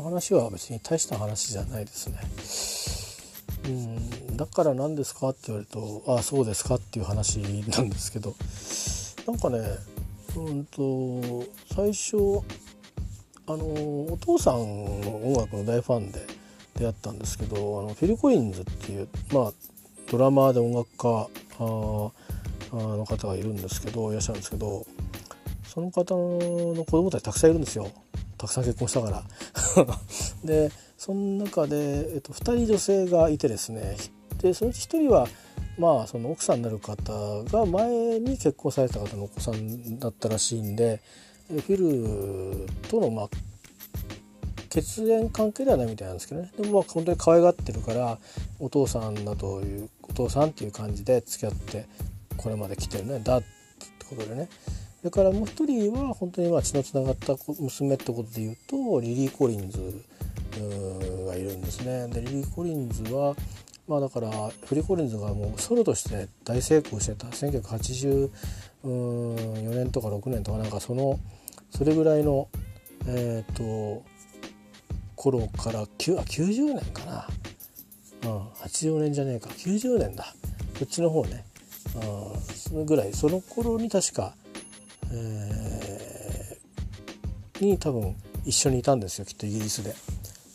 の話は別に大した話じゃないですね。うんだから何ですかって言われると「ああそうですか」っていう話なんですけどなんかねうんと最初あのお父さんの音楽の大ファンで出会ったんですけどあのフィル・コリンズっていう、まあ、ドラマーで音楽家あの方がいるんですけどいらっしゃるんですけどその方の子供たちたくさんいるんですよたくさん結婚したから。でその中で、えっと、2人女性がいてですねでそのうち1人はまあその奥さんになる方が前に結婚された方のお子さんだったらしいんでフィルとのまあ血縁関係ではないみたいなんですけどね。でもまあ本当に可愛がってるからお父さんだというお父さんっていう感じで付き合ってこれまで来てるねだってことでね。それからもう一人は本当にまあ血のつながった娘ってことで言うとリリー・コリンズがいるんですね。でリリー・コリンズはまあだからフリー・コリンズがもうソロとして大成功してた。1984年とか6年とかなんかそのそれぐらいのえっ、ー、と頃から90年かな、うん、84年じゃねえか。90年だ。こっちの方ね、うん、そのぐらい。その頃に確かえー、に多分一緒にいたんですよきっとイギリスで。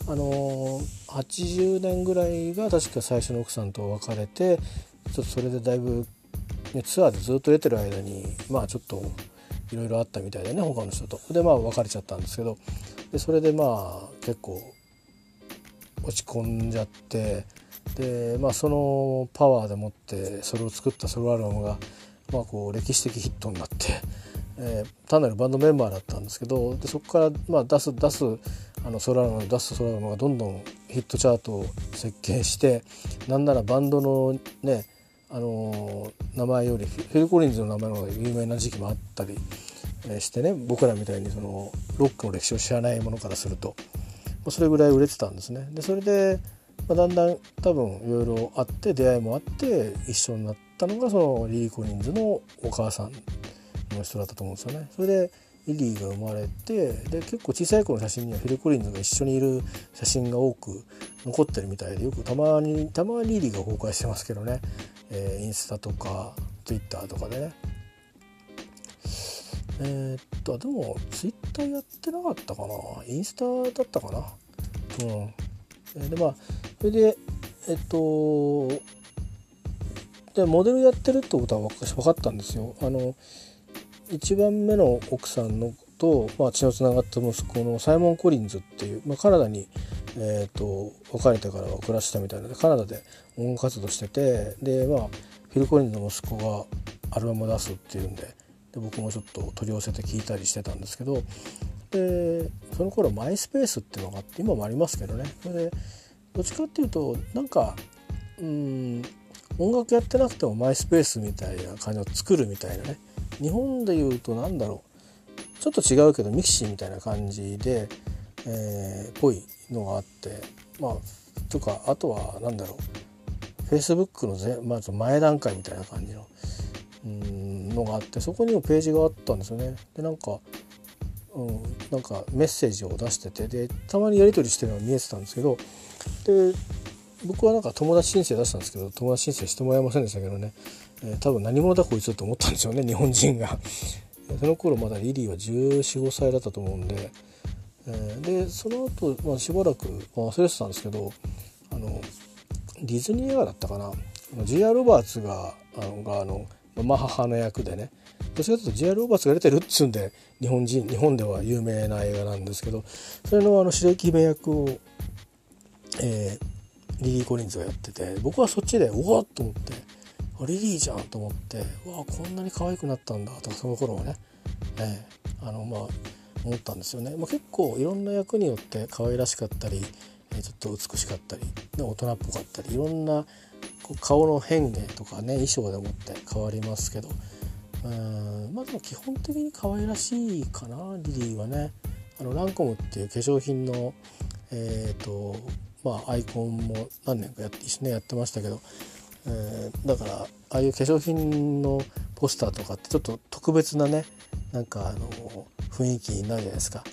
あのー、80年ぐらいが確か最初の奥さんと別れてちょっとそれでだいぶ、ね、ツアーでずっと出てる間にまあちょっといろいろあったみたいでね他の人と。でまあ別れちゃったんですけどでそれでまあ結構落ち込んじゃってでまあそのパワーでもってそれを作ったソロアルバムが、まあ、こう歴史的ヒットになってえー、単なるバンドメンバーだったんですけどでそこからまあ出す出すあのソラノ出すソラノがどんどんヒットチャートを設計してなんならバンドのねあのー、名前よりフィル・コリンズの名前の方が有名な時期もあったりしてね僕らみたいにそのロックの歴史を知らないものからするとそれぐらい売れてたんですね。でそれで、まあ、だんだん多分いろいろあって出会いもあって一緒になったのがそのリリー・コリンズのお母さんの人だったと思うんですよね。それでリリーが生まれてで結構小さい頃の写真にはフィル・コリンズが一緒にいる写真が多く残ってるみたいでよくたまにたまにリリーが公開してますけどね、えー、インスタとかツイッターとかでね。えー、っとでもツイッターやってなかったかな。インスタだったかな。うん。でまあそれでえっとでモデルやってるってことは分かったんですよ。あの1番目の奥さんのと、まあ、血のつながった息子のサイモン・コリンズっていう、まあ、カナダに、えーと、別れてからは暮らしたみたいなのでカナダで音楽活動しててで、まあ、フィル・コリンズの息子がアルバムを出すっていうんでで僕もちょっと取り寄せて聞いたりしてたんですけどでその頃マイスペースっていうのがあって今もありますけどね。それでどっちかっていうとなんかうん音楽やってなくてもマイスペースみたいな感じを作るみたいなね日本でいうと何だろう。ちょっと違うけどミキシーみたいな感じでえー、ぽいのがあってまあとかあとは何だろう。フェイスブックのぜ、まず前段階みたいな感じのうんのがあってそこにもページがあったんですよね。でなんかうん、なんかメッセージを出しててでたまにやり取りしてるのが見えてたんですけどで僕はなんか友達申請出したんですけど友達申請してもらえませんでしたけどね、えー、多分何者だこいつと思ったんでしょうね 日本人が。その頃まだリリーは1415歳だったと思うんで、えー、でその後、まあしばらく、忘れてたんですけどあのディズニー映画だったかな。ジア・ロバーツがあのがあのマハハの役でね。どちらかというと J.R. ロバーツが出てるっつうんで日本人日本では有名な映画なんですけどそれのあの白雪姫役を、えー、リリー・コリンズがやってて僕はそっちでおわっと思って。リリーじゃんと思ってわあこんなに可愛くなったんだとその頃はね、えー、あのまあ思ったんですよね、まあ、結構いろんな役によって可愛らしかったりちょっと美しかったり大人っぽかったりいろんな顔の変化とかね衣装でもって変わりますけどうんまあでも基本的に可愛らしいかなリリーはね。あのランコムっていう化粧品のえっ、ー、とまあアイコンも何年かやって一緒にやってましたけど、えー、だからああいう化粧品のポスターとかってちょっと特別なねなんかあの雰囲気になるじゃないですか。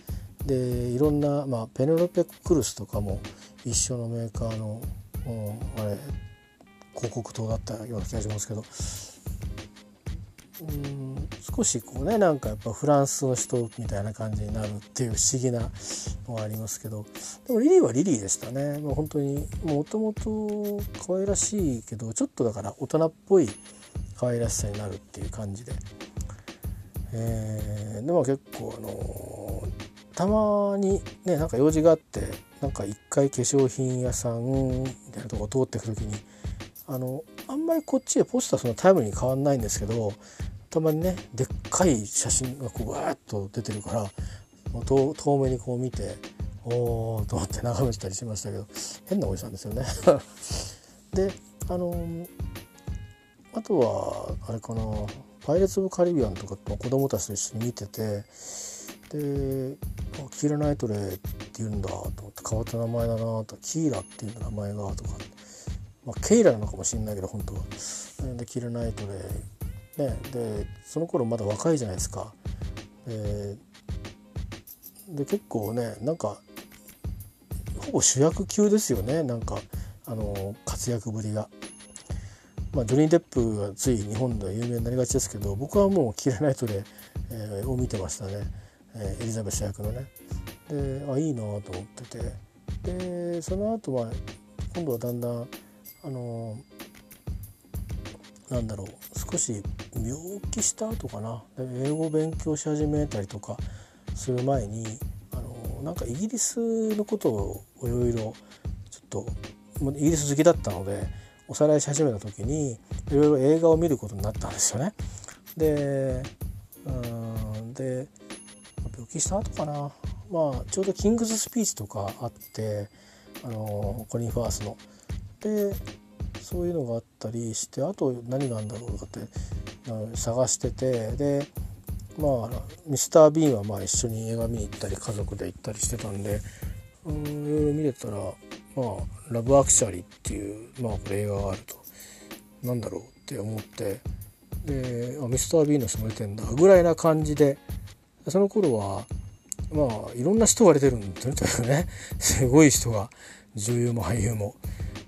でいろんな、まあ、ペネロペ・クルスとかも一緒のメーカーの、うん、あれ広告塔だったような気がしますけどうん少しこうねなんかやっぱフランスの人みたいな感じになるっていう不思議なのがありますけど。でもリリーはリリーでしたね。もう本当にもともと可愛らしいけどちょっとだから大人っぽい可愛らしさになるっていう感じで、えー、でも結構あのー、たまにねなんか用事があってなんか一回化粧品屋さんみたいなとこ通ってく時にあのあんまりこっちでポスターそのタイムに変わんないんですけどたまにねでっかい写真がこうわーっと出てるから遠遠目にこう見ておおと思って眺めてたりしましたけど変なおじさんですよね であのあとはあれかな「パイレーツ・オブ・カリビアン」とか子供たちと一緒に見ててで「キーラ・ナイトレイっていうんだ」と思って変わった名前だなと「キーラっていう名前が」とか、まあ、ケイラなのかもしれないけど本当は。で「キーラ・ナイトレイ」ね、でその頃まだ若いじゃないですか。でで結構ねなんかほぼ主役級ですよねなんかあの活躍ぶりが。まあ、ジョニー・デップがつい日本では有名になりがちですけど僕はもう「キラナイトで」えー、を見てましたね、えー、エリザベス役のね。であいいなと思っててでその後は今度はだんだんあのなんだろう少し病気した後かな英語を勉強し始めたりとかする前にあのなんかイギリスのことをいろいろちょっとイギリス好きだったのでおさらいし始めた時にいろいろ映画を見ることになったんですよね。でうんで病気した後かなまあちょうどキングズスピーチとかあってあのコリン・ファースの。でそういうのがあったりしてあと何があるんだろうとかって探しててでまあミスター・ビーンはまあ一緒に映画見に行ったり家族で行ったりしてたんでうんいろいろ見れたらまあ「ラブ・アクシャリー」っていうまあこれ映画があるとなんだろうって思ってであミスター・ビーンの人も出てんだぐらいな感じでその頃はまあいろんな人が出てるんですよねすごい人が女優も俳優も。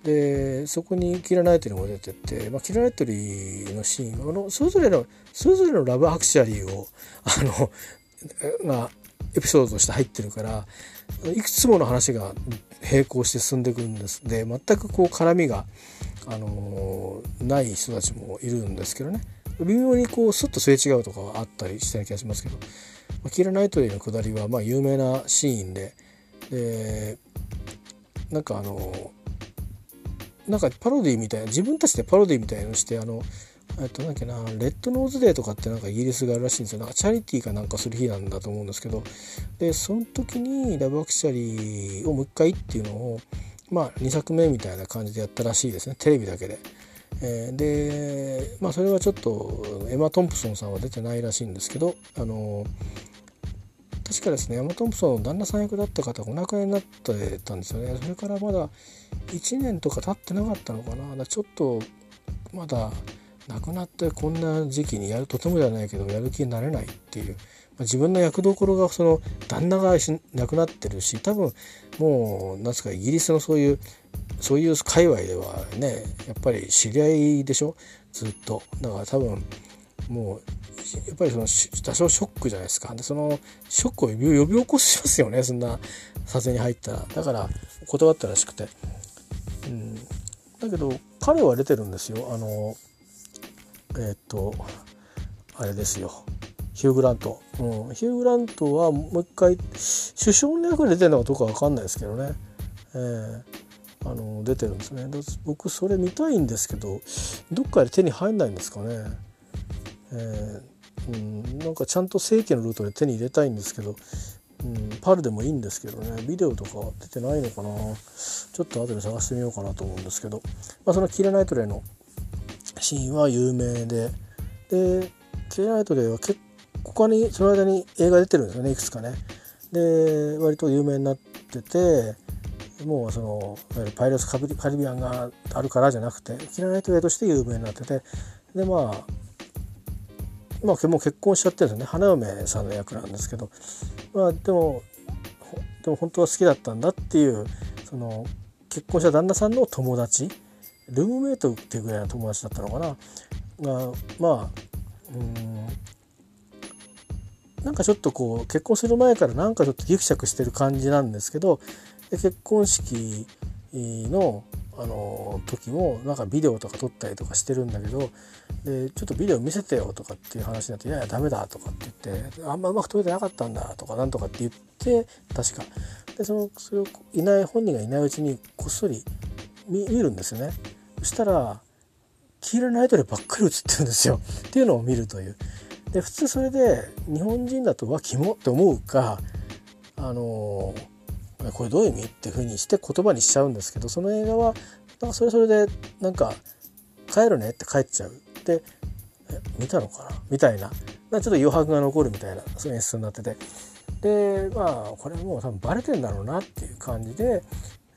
でそこにキラ・ナイトリーも出てて、まあ、キラ・ナイトリーのシーンあのそれぞれのそれぞれのラブアクシャリーを あのがエピソードとして入ってるからいくつもの話が並行して進んでいくんです。で全くこう絡みが、あの、ない人たちもいるんですけどね。微妙にこうスッとすれ違うとかはあったりした気がしますけど、まあ、キラ・ナイトリーのくだりはまあ有名なシーンで。でなんかあのーなんかパロディみたいな自分たちでパロディみたいのしてあのえっとなんっけな Red Nose Day とかってなんかイギリスがあるらしいんですよ。なんかチャリティーかなんかする日なんだと思うんですけど。でその時に Love Actually をもう一回っていうのをまあ2作目みたいな感じでやったらしいですね。テレビだけで。えー、でまあそれはちょっとエマ・トンプソンさんは出てないらしいんですけどあの確かですねエマ・トンプソンの旦那さん役だった方がお亡くなりになってたんですよね。それからまだ1年とか経ってなかったのかな。ちょっとまだ亡くなってこんな時期にやるとてもじゃないけどやる気になれないっていう、まあ、自分の役どころがその旦那が亡くなってるし多分もう何すかイギリスのそういうそういう界隈ではねやっぱり知り合いでしょ？ずっと。だから多分もうやっぱりその多少ショックじゃないですか。でそのショックを呼び起こしますよね。そんな撮影に入ったら。だから断ったらしくて。うん、だけど彼は出てるんですよ。あのえっ、とあれですよ。ヒュー・グラント、うん、ヒュー・グラントはもう一回首相の役で出てるのかどうか分かんないですけどね、えー、あの出てるんですね。僕それ見たいんですけどどっかで手に入んないんですかね、えー、うん、なんかちゃんと正規のルートで手に入れたいんですけどうん、パルでもいいんですけどね。ビデオとか出てないのかな。ちょっと後で探してみようかなと思うんですけど、まあ、そのキレナイトレイのシーンは有名で。でキレナイトレイは結構他にその間に映画出てるんですよね。いくつかね。で割と有名になっててもうそのパイレーツカリビアンがあるからじゃなくてキレナイトレイとして有名になってて。でまあまあもう結婚しちゃってるんですよね。花嫁さんの役なんですけど。まあでもでも本当は好きだったんだっていうその結婚した旦那さんの友達ルームメイトっていうぐらいの友達だったのかな。がまあうんなんかちょっとこう結婚する前からなんかちょっとギクシャクしてる感じなんですけど結婚式のあの時もなんかビデオとか撮ったりとかしてるんだけどでちょっとビデオ見せてよとかっていう話になって「いやいやダメだ」とかって言って「あんまうまく撮れてなかったんだ」とかなんとかって言って確か。でそのそれをいない本人がいないうちにこっそり見るんですよね。そしたら黄色いナイトレばっかり映ってるんですよ。っていうのを見るという。で普通それで日本人だと「わキモ」って思うかあのーこれどういう意味？っていうふうにして言葉にしちゃうんですけどその映画はなんかそれそれでなんか帰るねって帰っちゃう。で見たのかな？みたいな。ちょっと余白が残るみたいなそういう演出になってて。でまあこれもう多分バレてんだろうなっていう感じで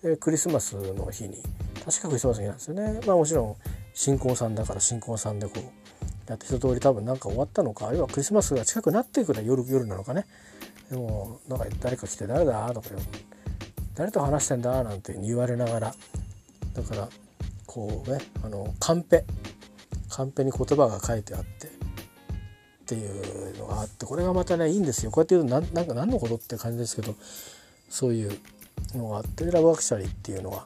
えクリスマスの日に確かクリスマスの日なんですよね。まあもちろん新婚さんだから新婚さんでこうやって一通り多分なんか終わったのかあるいはクリスマスが近くなっていくる夜夜なのかね。でもなんか誰か来て誰だ？とか誰と話してんだ？なんて言われながら。だからこうねあのカンペ。カンペに言葉が書いてあって。っていうのがあってこれがまたねいいんですよ。こうやって言うと何なんか何のことって感じですけどそういうのがあってラブアクシャリーっていうのが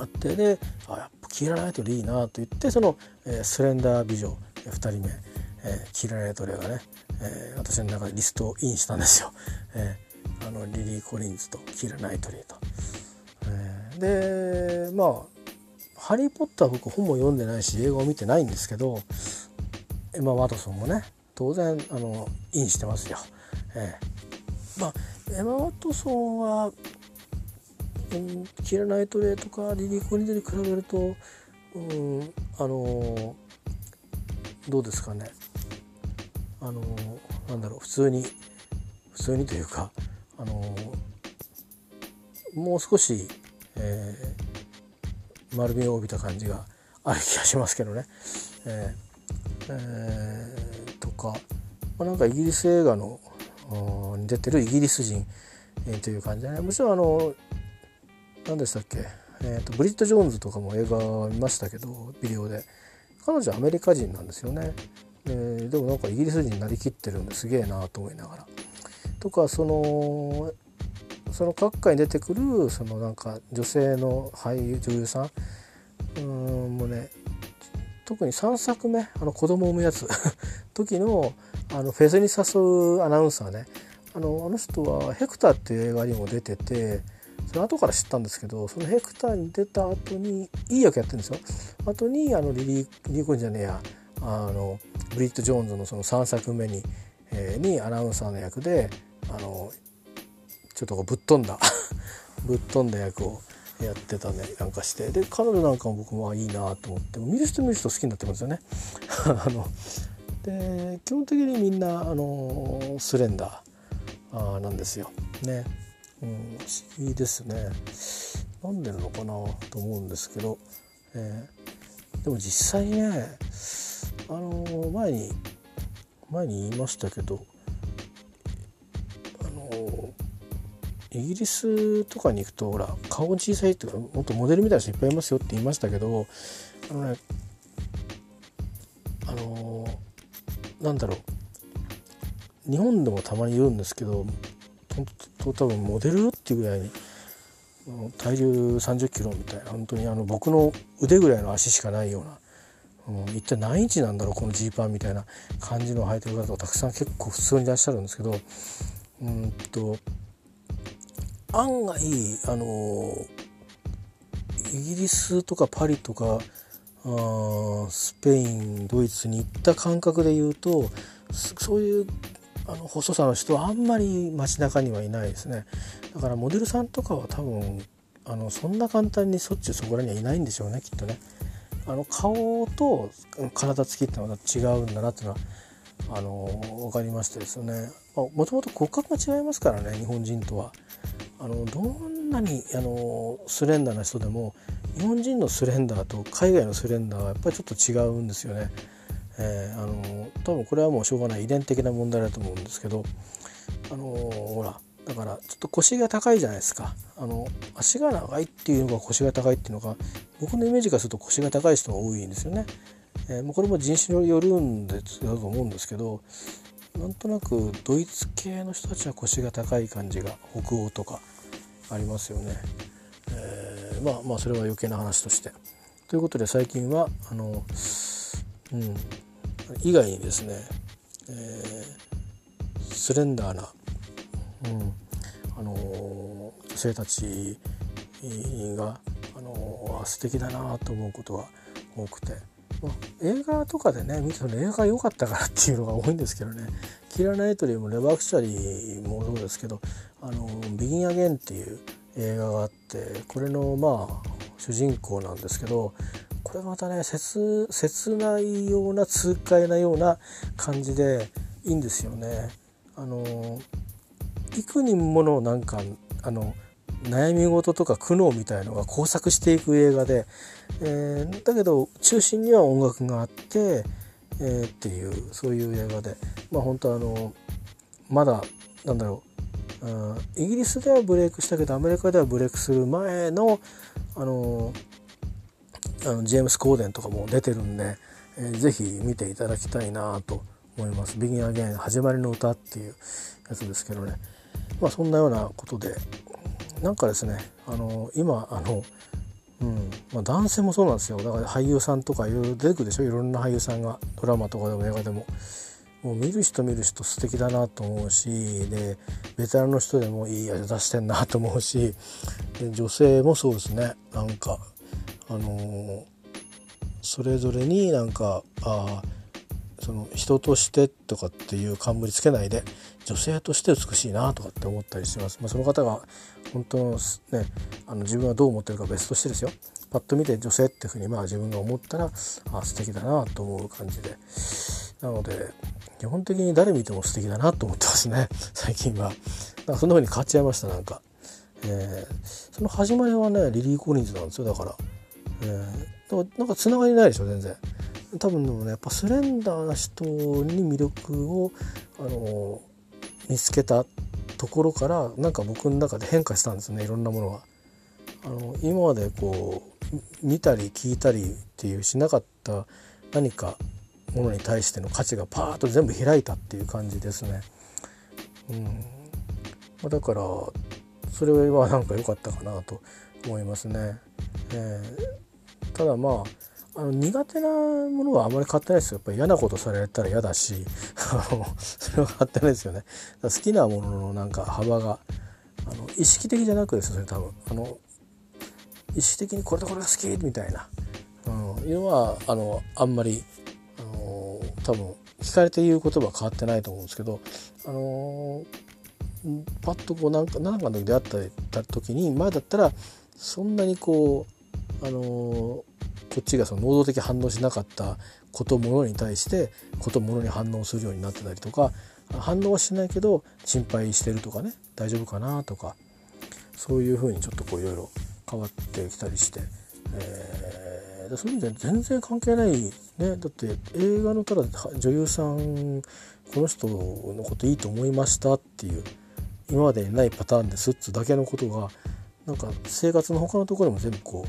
あってであやっぱキーラナイトルいいなと言ってその、えー、スレンダー美女2人目、えー、キーラナイトルがね、えー、私の中でリストインしたんですよ。えーあのリリー・コリンズとキラ・ナイトリーと。えー、でまあ「ハリー・ポッター」僕本も読んでないし映画を見てないんですけどエマ・ワトソンもね当然あのインしてますよ。えー、まあエマ・ワトソンは、うん、キラ・ナイトレーとかリリー・コリンズに比べると、うん、あのどうですかねあのなんだろう普通に普通にというかあのもう少し、えー、丸みを帯びた感じがある気がしますけどね。えーえー、とか、まあ、なんかイギリス映画のに出てるイギリス人、えー、という感じでねもちろんあの何でしたっけ、えーと、ブリット・ジョーンズとかも映画見ましたけどビデオで彼女はアメリカ人なんですよね。えー、でもなんかイギリス人になりきってるんですげえなと思いながら。とかそのその各界に出てくるそのなんか女性の俳優女優さん。うんもうね特に3作目あの子供を産むやつ。時のあのフェスに誘うアナウンサーね。あのあの人は「ヘクター」っていう映画にも出ててその後から知ったんですけどそのヘクターに出た後にいい役やってるんですよ。後にあのリリー・リーコンじゃねえや。あのブリッド・ジョーンズのその3作目に,、えー、にアナウンサーの役であのちょっとぶっ飛んだ。ぶっ飛んだ役をやってたね。なんかして。で彼女なんかも僕もいいなと思って。見る人見る人好きになってますよね。あので基本的にみんなあのスレンダー。あなんですよ。ね、うん、不思議ですね。なんでなのかなと思うんですけど、えー、でも実際ねあの前に前に言いましたけどイギリスとかに行くとほら顔小さいっていうかもっとモデルみたいな人いっぱいいますよって言いましたけどあのねあのなんだろう日本でもたまに言うんですけどと多分モデルっていうぐらいに体重3 0キロみたいな本当にあの僕の腕ぐらいの足しかないような。うん、一体何インチなんだろうこのジーパンみたいな感じの履いてる方がたくさん結構普通にいらっしゃるんですけどうんと案外あのイギリスとかパリとかあスペインドイツに行った感覚で言うとそういうあの細さの人はあんまり街中にはいないですね。だからモデルさんとかは多分あのそんな簡単にそっちそこらにはいないんでしょうねきっとね。あの顔と体つきってのは違うんだなっていうのはあの分かりましたですね。もともと骨格が違いますからね日本人とはあのどんなにあのスレンダーな人でも日本人のスレンダーと海外のスレンダーはやっぱりちょっと違うんですよね。えー、あの多分これはもうしょうがない遺伝的な問題だと思うんですけどあのほらだからちょっと腰が高いじゃないですかあの足が長いっていうのが腰が高いっていうのが僕のイメージからすると腰が高い人が多いんですよね。えー、これも人種によるんでだと思うんですけどなんとなくドイツ系の人たちは腰が高い感じが北欧とかありますよね。えー、まあまあそれは余計な話として。ということで最近はあの、うん、以外にですね、えー、スレンダーな、うん、あの女性たちが、あの素敵だなと思うことが多くて。まあ、映画とかでね見てたの映画が良かったからっていうのが多いんですけどねキラ・ナイトリーもレバークシャリーもそうですけど「あのビギン・アゲン」っていう映画があってこれのまあ主人公なんですけどこれまたね切切ないような痛快なような感じでいいんですよね。あの幾人ものなんかあの悩み事とか苦悩みたいのが交錯していく映画で、えー、だけど中心には音楽があって、えー、っていうそういう映画で。まあ本当あのまだなんだろうイギリスではブレイクしたけどアメリカではブレイクする前のあのあのジェームス・コーデンとかも出てるんで、えー、ぜひ見ていただきたいなと思います「ビギン・アゲン始まりの歌」っていうやつですけどね。まあそんなようなことでなんかですねあの今あの、うんまあ、男性もそうなんですよ。だから俳優さんとかいろいろ出てくるでしょ？いろんな俳優さんがドラマとかでも映画でも。もう見る人見る人素敵だなと思うしでベテランの人でもいい味出してんなと思うしで女性もそうですね。なんかあのー、それぞれになんかあその人としてとかっていう冠つけないで女性として美しいなとかって思ったりします。まあ、その方が本当のねあの自分はどう思ってるか別としてですよパッと見て女性っていうふうにまあ自分が思ったらあ素敵だなと思う感じでなので基本的に誰見ても素敵だなと思ってますね 最近は。かそんな風に変わっちゃいましたなんか。えー、その始まりはねリリー・コリンズなんですよだから。えー、なんかつながりないでしょ全然。多分でもねやっぱスレンダーな人に魅力を、あの見つけたところからなんか僕の中で変化したんですねいろんなものが。あの今までこう見たり聞いたりっていうしなかった何かものに対しての価値がパーッと全部開いたっていう感じですね。うんま、だからそれはなんか良かったかなと思いますね。えー、ただまああの苦手なものはあまり変わってないですよ。やっぱり嫌なことされたら嫌だし それは変わってないですよね。好きなもののなんか幅があの意識的じゃなくですね多分あの意識的にこれとこれが好きみたいな、うん、いうのはあのあんまりあの多分聞かれて言う言葉は変わってないと思うんですけど、あの、パッとこうなんか何かの時出会った時に前だったらそんなにこう、あの、こっちがその能動的反応しなかったことものに対してことものに反応するようになってたりとか反応はしないけど心配してるとかね大丈夫かなとかそういうふうにちょっとこういろいろ変わってきたりして、えーそういう意味で全然関係ないね。だって映画のただ女優さんこの人のこといいと思いましたっていう今までにないパターンですっつだけのことがなんか生活の他のところも全部こ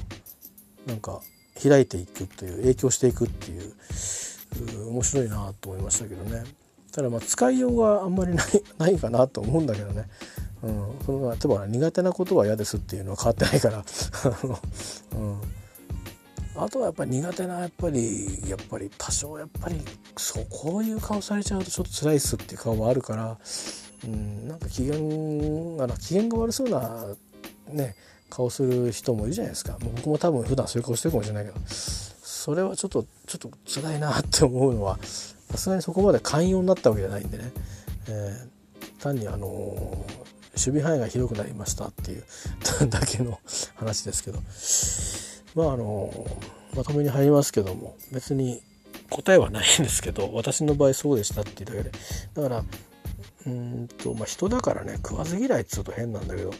うなんか開いていくという影響していくっていう面白いなと思いましたけどね。ただまあ使いようがあんまりない ないかなと思うんだけどね、うん、その例えば苦手なことは嫌ですっていうのは変わってないから。うん。あとはやっぱり苦手なやっぱりやっぱり多少やっぱりそうこういう顔されちゃうとちょっと辛いっすっていう顔もあるから、うん、なんか機嫌あの機嫌が悪そうなね顔する人もいるじゃないですか。もう僕も多分普段そういう顔してるかもしれないけどそれはちょっとちょっと辛いなって思うのはさすがにそこまで寛容になったわけじゃないんでね、えー、単にあの守備範囲が広くなりましたっていう だけの話ですけど。まああのまとめに入りますけども別に答えはないんですけど私の場合そうでしたっていうだけで。だからうんとまあ人だからね食わず嫌いっつうと変なんだけど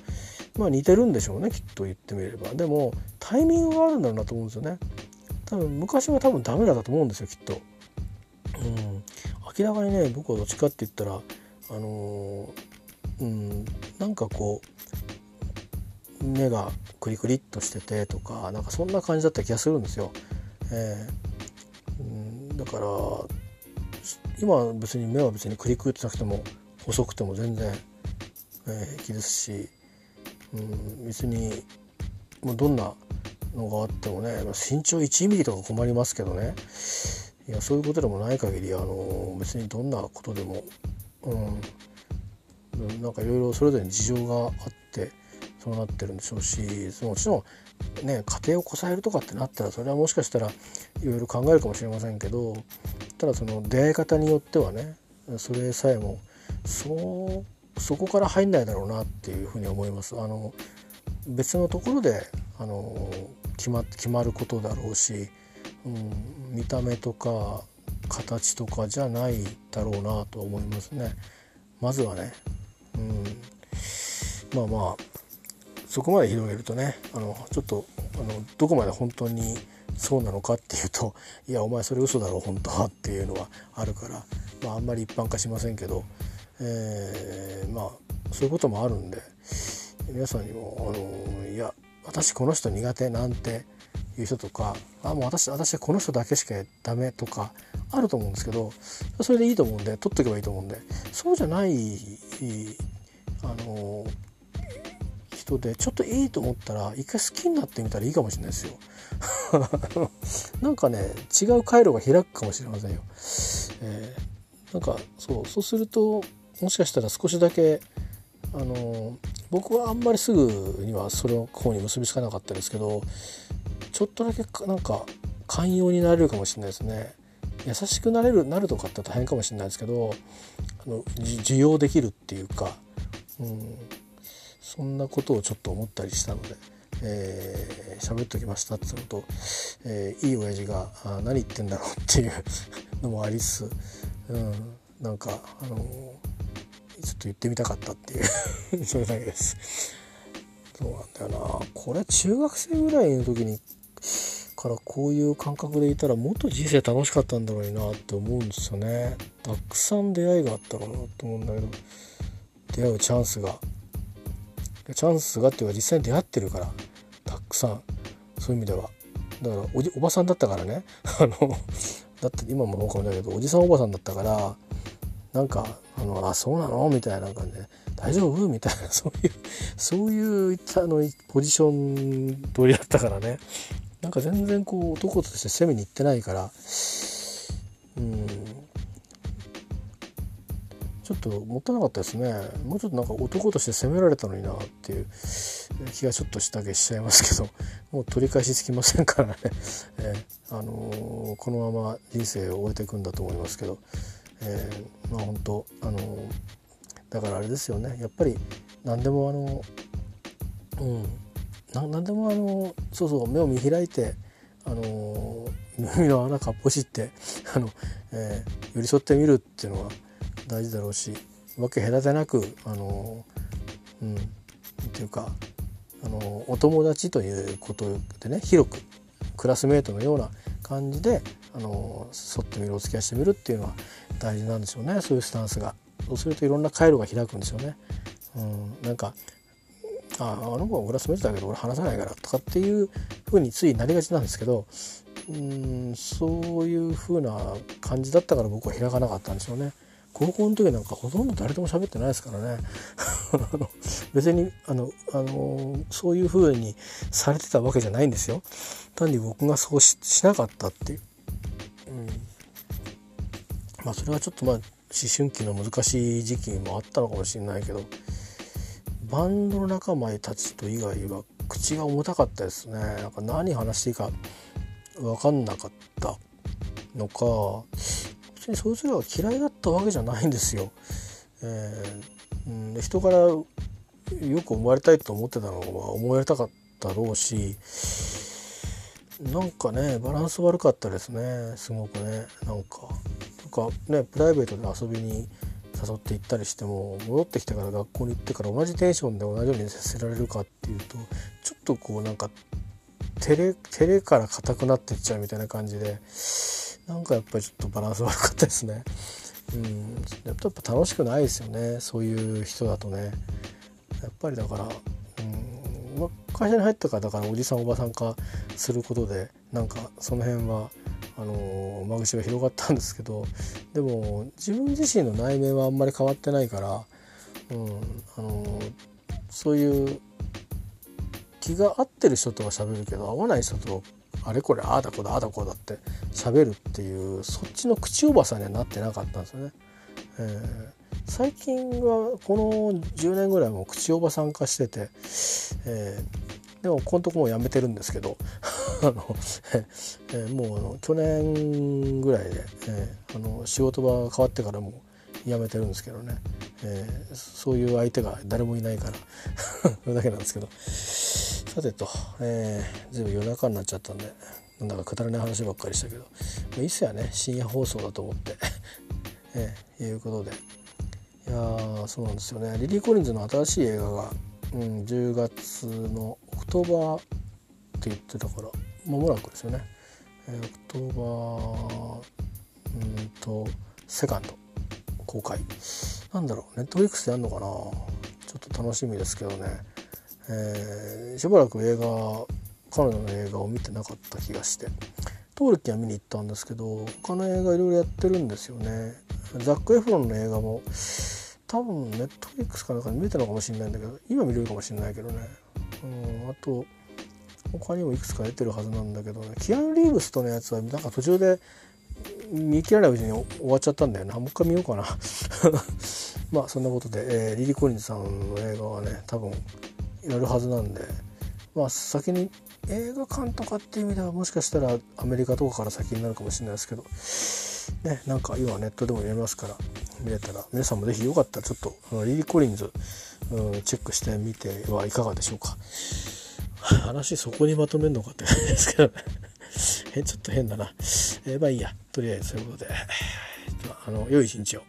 まあ似てるんでしょうねきっと言ってみれば。でもタイミングがあるんだろうなと思うんですよね。多分昔は多分ダメだったと思うんですよきっと。うん。明らかにね僕はどっちかって言ったらあのー、うんなんかこう目がクリクリっとしててとかなんかそんな感じだった気がするんですよ。えー、うんだから今別に目は別にクリクリってなくても細くても全然、えー、平気ですし、うん、別にもうどんなのがあってもね身長1ミリとか困りますけどね。いやそういうことでもない限りあの別にどんなことでも、うん、なんかいろいろそれぞれに事情があってそうなってるんでしょうしもちろんね家庭をこさえるとかってなったらそれはもしかしたらいろいろ考えるかもしれませんけどただその出会い方によってはねそれさえもそうそこから入んないだろうなっていうふうに思います。あの別のところであの決ま決まることだろうし、うん、見た目とか形とかじゃないだろうなと思いますね。まずはね、うん、まあまあそこまで広げるとねあのちょっとあのどこまで本当にそうなのかっていうといやお前それ嘘だろ本当はっていうのはあるから、まあ、あんまり一般化しませんけど、えー、まあそういうこともあるんで皆さんにもあのいや私この人苦手なんていう人とかあもう私私はこの人だけしかダメとかあると思うんですけどそれでいいと思うんで取っとけばいいと思うんでそうじゃないあの人でちょっといいと思ったら一回好きになってみたらいいかもしれないですよ。なんかね違う回路が開くかもしれませんよ。えー、なんかそうそうするともしかしたら少しだけあの僕はあんまりすぐにはそれの方に結びつかなかったですけどちょっとだけなんか寛容になれるかもしれないですね優しくなれるなるとかって大変かもしれないですけどあの受容できるっていうか、うん、そんなことをちょっと思ったりしたので。えー、喋っときましたって言うと、えー、いい親父があ何言ってんだろうっていうのもありつつ、うん、なんかあのーちょっと言ってみたかったっていう。それだけです。そうなんだよな。これ中学生ぐらいの時にからこういう感覚でいたらもっと人生楽しかったんだろうなって思うんですよね。たくさん出会いがあったろうなと思うんだけど。出会うチャンスが。チャンスがっていうか実際に出会ってるから。たくさん。そういう意味では。だからおじおばさんだったからね。あのだって今もそうかもだけどおじさんおばさんだったからなんかあのあそうなの？みたいな感じで大丈夫？みたいな そういうそういうあのポジション通りだったからね。なんか全然こう男として攻めに行ってないから。うん。ちょっともったいなかったですね。もうちょっとなんか男として攻められたのになっていう気がちょっとしたけしちゃいますけど。もう取り返しつきませんからね、えー、あのー、このまま人生を終えていくんだと思いますけど。えー、まあ本当あのだからあれですよね。やっぱり何でもあのうん。何でもあのそうそう目を見開いてあの耳の穴かっぽしってあの、えー、寄り添ってみるっていうのは大事だろうしわけ隔てなくあのうん。っていうかあのお友達ということでね広くクラスメートのような感じであの沿ってみるお付き合いしてみるっていうのは大事なんでしょうね。そういうスタンスが。そうするといろんな回路が開くんですよね。うん、なんかああの子は俺はめてたけど俺話さないからとかっていうふうについなりがちなんですけどうんそういうふうな感じだったから僕は開かなかったんでしょうね。高校の時なんかほとんど誰とも喋ってないですからね。別にあの、あのそういうふうにされてたわけじゃないんですよ。単に僕がそうしなかったっていう、まあそれはちょっとまあ思春期の難しい時期もあったのかもしれないけどバンドの仲間たちと以外は口が重たかったですねなんか何話していいか分かんなかったのか別にそいつらは嫌いだったわけじゃないんですよ。えー、うん、人からよく思われたいと思ってたのは思われたかったろうしなんかねバランス悪かったですねすごくねなんか。かねプライベートで遊びに誘って行ったりしても戻ってきてから学校に行ってから同じテンションで同じように接せられるかっていうとちょっとこうなんか照れ照れから硬くなっていっちゃうみたいな感じでなんかやっぱりちょっとバランス悪かったですね。うん、やっぱ楽しくないですよねそういう人だとね。やっぱりだからうん、会社に入ったかだからおじさんおばさん化することでなんかその辺はあの間口が広がったんですけどでも自分自身の内面はあんまり変わってないから、うんあのそういう気が合ってる人とは喋るけど合わない人とあれこれああだこだああだこだって喋るっていうそっちの口おばさんにはなってなかったんですよね。えー、最近はこの10年ぐらいも口おばさん化してて、えー、でもこのとこもやめてるんですけど あの、えー、もう去年ぐらいで、えー、あの仕事場が変わってからもやめてるんですけどね、えー、そういう相手が誰もいないから それだけなんですけど。さてと、えー、ずいぶん夜中になっちゃったんでなんだかくだらない話ばっかりしたけど、いいっすよね。深夜放送だと思って、えー、いうことで。いやそうなんですよね。リリー・コリンズの新しい映画が、うん、10月の October って言ってたから間もなくですよね、えー、 October うんと second 公開。なんだろう Netflix でやるのかな。ちょっと楽しみですけどね、えー、しばらく映画彼女の映画を見てなかった気がして。トールキンは見に行ったんですけど他の映画いろいろやってるんですよね。ザック・エフロンの映画も多分 Netflix かなんかで見てたのかもしれないんだけど今見れるかもしれないけどね、うん、あと他にもいくつか出てるはずなんだけどね。キアヌ・リーブスとのやつはなんか途中で見切らないうちに終わっちゃったんだよな。もう一回見ようかな。まあそんなことで、えー、リリー・コリンズさんの映画はね多分やるはずなんで。まあ先に映画館とかっていう意味ではもしかしたらアメリカとかから先になるかもしれないですけどねなんか今ネットでも見れますから見れたら皆さんも是非よかったらちょっとリリー・コリンズ、うん、チェックしてみてはいかがでしょうか 話そこにまとめるのかって感じですけどね ちょっと変だな。えー、まあいいや。とりあえずそういうことで、あの、良い一日を。